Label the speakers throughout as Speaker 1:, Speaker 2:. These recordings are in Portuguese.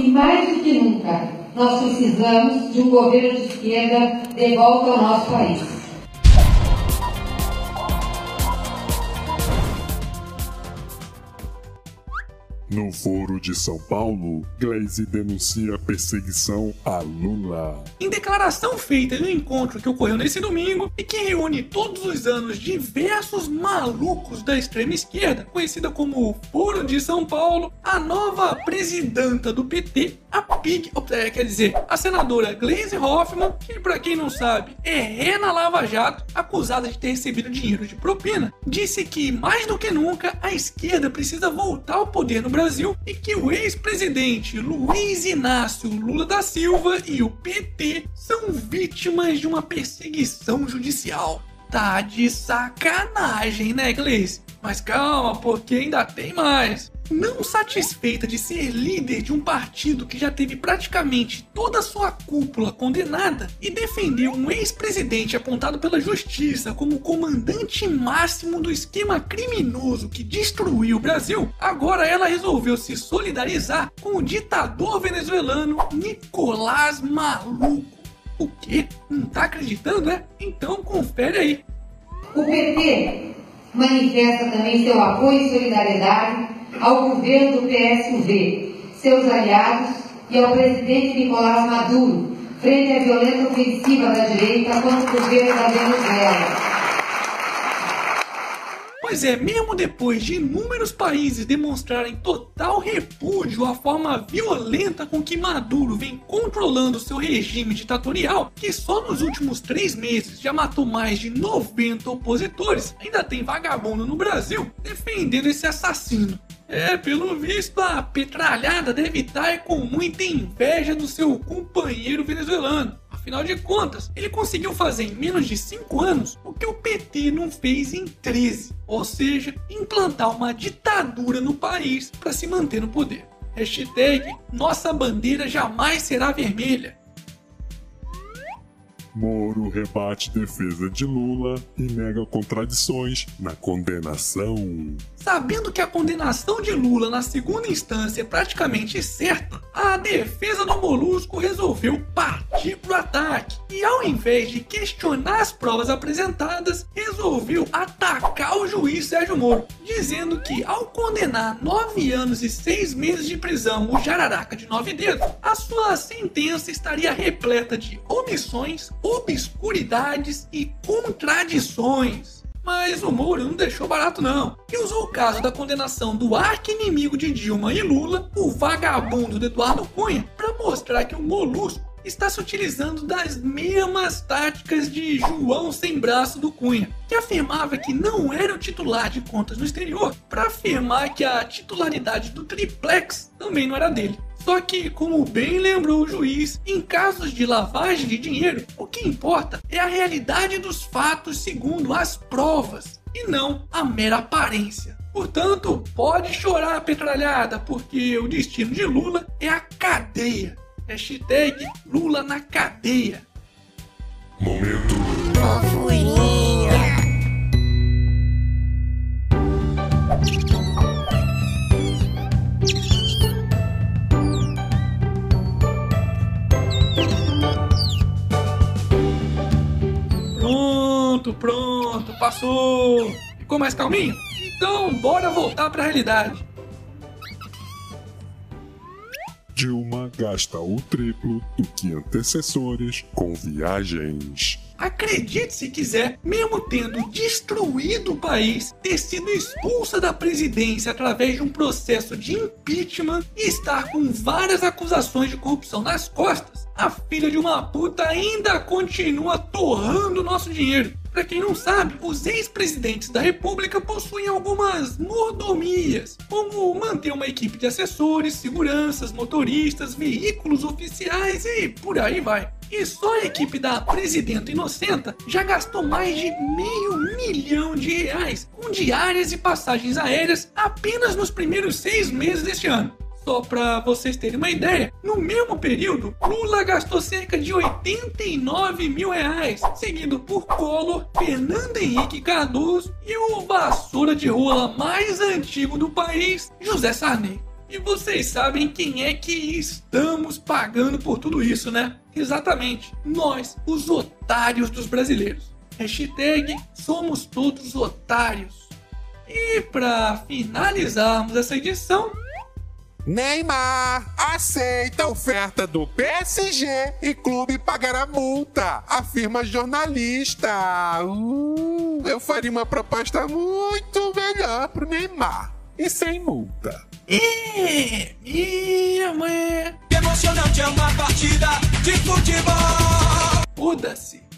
Speaker 1: E mais do que nunca, nós precisamos de um governo de esquerda de volta ao nosso país.
Speaker 2: No Foro de São Paulo, Glaze denuncia perseguição a Lula.
Speaker 3: Em declaração feita em um encontro que ocorreu nesse domingo e que reúne todos os anos diversos malucos da extrema esquerda, conhecida como Foro de São Paulo, a nova presidenta do PT, a É, quer dizer, a senadora Glaze Hoffman, que para quem não sabe é ré na Lava Jato, acusada de ter recebido dinheiro de propina, disse que mais do que nunca a esquerda precisa voltar ao poder no Brasil Brasil e que o ex-presidente Luiz Inácio Lula da Silva e o PT são vítimas de uma perseguição judicial. Tá de sacanagem, né, Gleice? Mas calma, porque ainda tem mais. Não satisfeita de ser líder de um partido que já teve praticamente toda a sua cúpula condenada e defendeu um ex-presidente apontado pela justiça como comandante máximo do esquema criminoso que destruiu o Brasil, agora ela resolveu se solidarizar com o ditador venezuelano Nicolás Maluco. O quê? Não tá acreditando, né? Então confere aí.
Speaker 1: O PT manifesta também seu apoio e solidariedade ao governo do PSV, seus aliados e ao presidente Nicolás Maduro, frente à violenta ofensiva da direita contra o governo da Venezuela.
Speaker 3: Pois é, mesmo depois de inúmeros países demonstrarem total repúdio à forma violenta com que Maduro vem controlando seu regime ditatorial, que só nos últimos três meses já matou mais de 90 opositores, ainda tem vagabundo no Brasil defendendo esse assassino. É, pelo visto, a petralhada deve estar com muita inveja do seu companheiro venezuelano. Afinal de contas, ele conseguiu fazer em menos de 5 anos o que o PT não fez em 13, ou seja, implantar uma ditadura no país para se manter no poder. Hashtag Nossa bandeira jamais será vermelha.
Speaker 2: Moro rebate defesa de Lula e nega contradições na condenação.
Speaker 3: Sabendo que a condenação de Lula na segunda instância é praticamente certa, a defesa do Molusco resolveu partir pro ataque e, ao invés de questionar as provas apresentadas, resolveu atacar o juiz Sérgio Moro, dizendo que, ao condenar nove anos e seis meses de prisão o jararaca de nove dedos, a sua sentença estaria repleta de omissões, obscuridades e contradições. Mas o Moro não deixou barato não, e usou o caso da condenação do arqui-inimigo de Dilma e Lula, o vagabundo Eduardo Cunha, para mostrar que o Molusco está se utilizando das mesmas táticas de João sem braço do Cunha, que afirmava que não era o titular de contas no exterior, para afirmar que a titularidade do triplex também não era dele. Só que, como bem lembrou o juiz, em casos de lavagem de dinheiro, o que importa é a realidade dos fatos segundo as provas e não a mera aparência. Portanto, pode chorar, petralhada, porque o destino de Lula é a cadeia. Hashtag Lula na cadeia.
Speaker 2: Momento.
Speaker 3: Pronto, pronto, passou. Ficou mais calminho? Então, bora voltar para a realidade.
Speaker 2: Dilma gasta o triplo do que antecessores com viagens.
Speaker 3: Acredite se quiser, mesmo tendo destruído o país, ter sido expulsa da presidência através de um processo de impeachment e estar com várias acusações de corrupção nas costas, a filha de uma puta ainda continua torrando nosso dinheiro. Para quem não sabe, os ex-presidentes da República possuem algumas mordomias, como manter uma equipe de assessores, seguranças, motoristas, veículos oficiais e por aí vai. E só a equipe da Presidenta Inocenta já gastou mais de meio milhão de reais com diárias e passagens aéreas apenas nos primeiros seis meses deste ano. Só para vocês terem uma ideia, no mesmo período, Lula gastou cerca de 89 mil reais, seguido por Collor, Fernando Henrique Cardoso e o vassoura de rola mais antigo do país, José Sarney. E vocês sabem quem é que estamos pagando por tudo isso, né? Exatamente, nós, os otários dos brasileiros. Hashtag somos todos otários. E para finalizarmos essa edição,
Speaker 4: Neymar aceita oferta do PSG e clube pagará multa, afirma jornalista. Uh, eu faria uma proposta muito melhor pro Neymar e sem multa.
Speaker 3: é,
Speaker 5: Emocionante é uma partida de futebol.
Speaker 3: foda-se.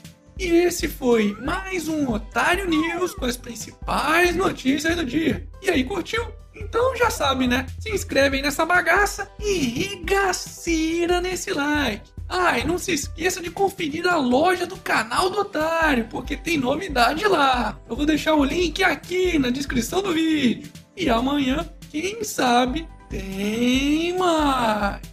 Speaker 3: E esse foi mais um Otário News com as principais notícias do dia. E aí, curtiu? Então já sabe, né? Se inscreve aí nessa bagaça e regacira nesse like. Ah, e não se esqueça de conferir a loja do canal do Otário, porque tem novidade lá. Eu vou deixar o link aqui na descrição do vídeo. E amanhã, quem sabe, tem mais.